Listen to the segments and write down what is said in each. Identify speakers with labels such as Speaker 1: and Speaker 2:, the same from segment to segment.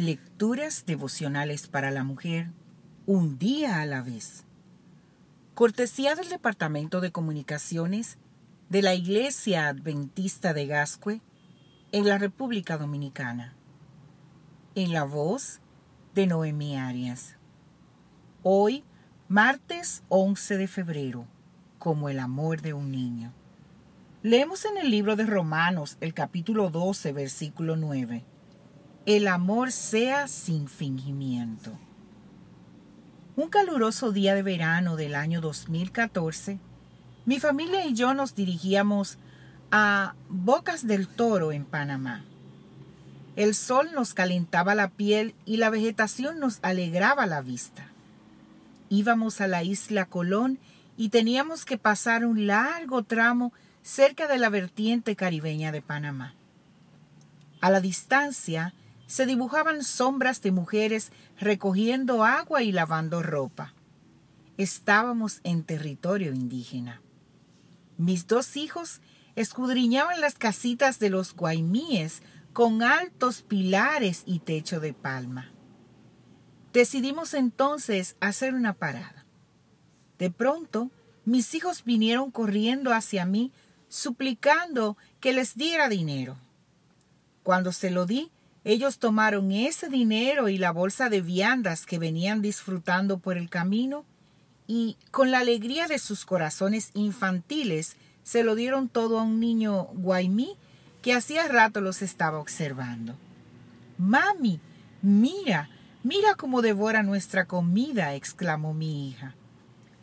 Speaker 1: Lecturas devocionales para la mujer, un día a la vez. Cortesía del Departamento de Comunicaciones de la Iglesia Adventista de Gascue en la República Dominicana. En la voz de Noemí Arias. Hoy, martes 11 de febrero, como el amor de un niño. Leemos en el libro de Romanos el capítulo 12, versículo 9 el amor sea sin fingimiento. Un caluroso día de verano del año 2014, mi familia y yo nos dirigíamos a Bocas del Toro en Panamá. El sol nos calentaba la piel y la vegetación nos alegraba la vista. Íbamos a la isla Colón y teníamos que pasar un largo tramo cerca de la vertiente caribeña de Panamá. A la distancia se dibujaban sombras de mujeres recogiendo agua y lavando ropa. Estábamos en territorio indígena. Mis dos hijos escudriñaban las casitas de los guaymíes con altos pilares y techo de palma. Decidimos entonces hacer una parada. De pronto, mis hijos vinieron corriendo hacia mí suplicando que les diera dinero. Cuando se lo di, ellos tomaron ese dinero y la bolsa de viandas que venían disfrutando por el camino y, con la alegría de sus corazones infantiles, se lo dieron todo a un niño guaymí que hacía rato los estaba observando. Mami, mira, mira cómo devora nuestra comida, exclamó mi hija.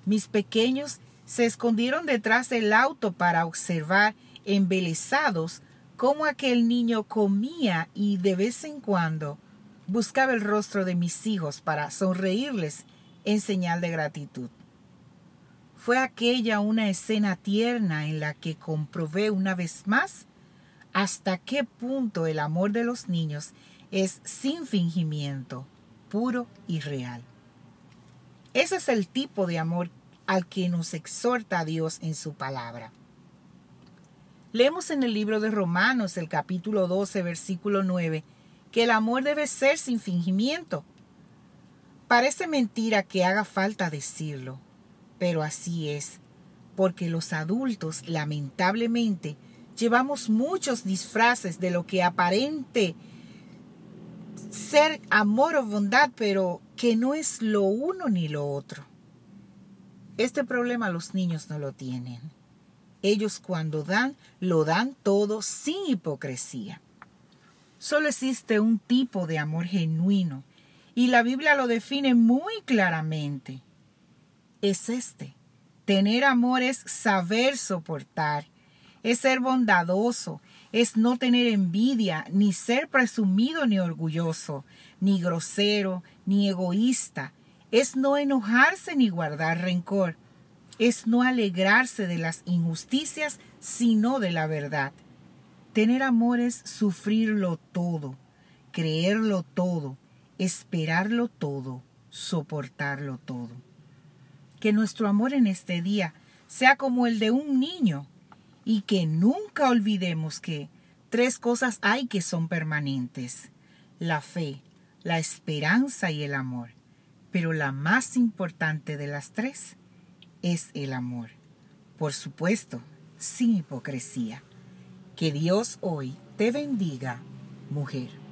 Speaker 1: Mis pequeños se escondieron detrás del auto para observar, embelesados, cómo aquel niño comía y de vez en cuando buscaba el rostro de mis hijos para sonreírles en señal de gratitud. Fue aquella una escena tierna en la que comprobé una vez más hasta qué punto el amor de los niños es sin fingimiento, puro y real. Ese es el tipo de amor al que nos exhorta Dios en su palabra. Leemos en el libro de Romanos, el capítulo 12, versículo 9, que el amor debe ser sin fingimiento. Parece mentira que haga falta decirlo, pero así es, porque los adultos, lamentablemente, llevamos muchos disfraces de lo que aparente ser amor o bondad, pero que no es lo uno ni lo otro. Este problema los niños no lo tienen. Ellos cuando dan, lo dan todo sin hipocresía. Solo existe un tipo de amor genuino y la Biblia lo define muy claramente. Es este. Tener amor es saber soportar, es ser bondadoso, es no tener envidia, ni ser presumido ni orgulloso, ni grosero, ni egoísta, es no enojarse ni guardar rencor es no alegrarse de las injusticias, sino de la verdad. Tener amor es sufrirlo todo, creerlo todo, esperarlo todo, soportarlo todo. Que nuestro amor en este día sea como el de un niño y que nunca olvidemos que tres cosas hay que son permanentes. La fe, la esperanza y el amor. Pero la más importante de las tres es el amor. Por supuesto, sin hipocresía. Que Dios hoy te bendiga, mujer.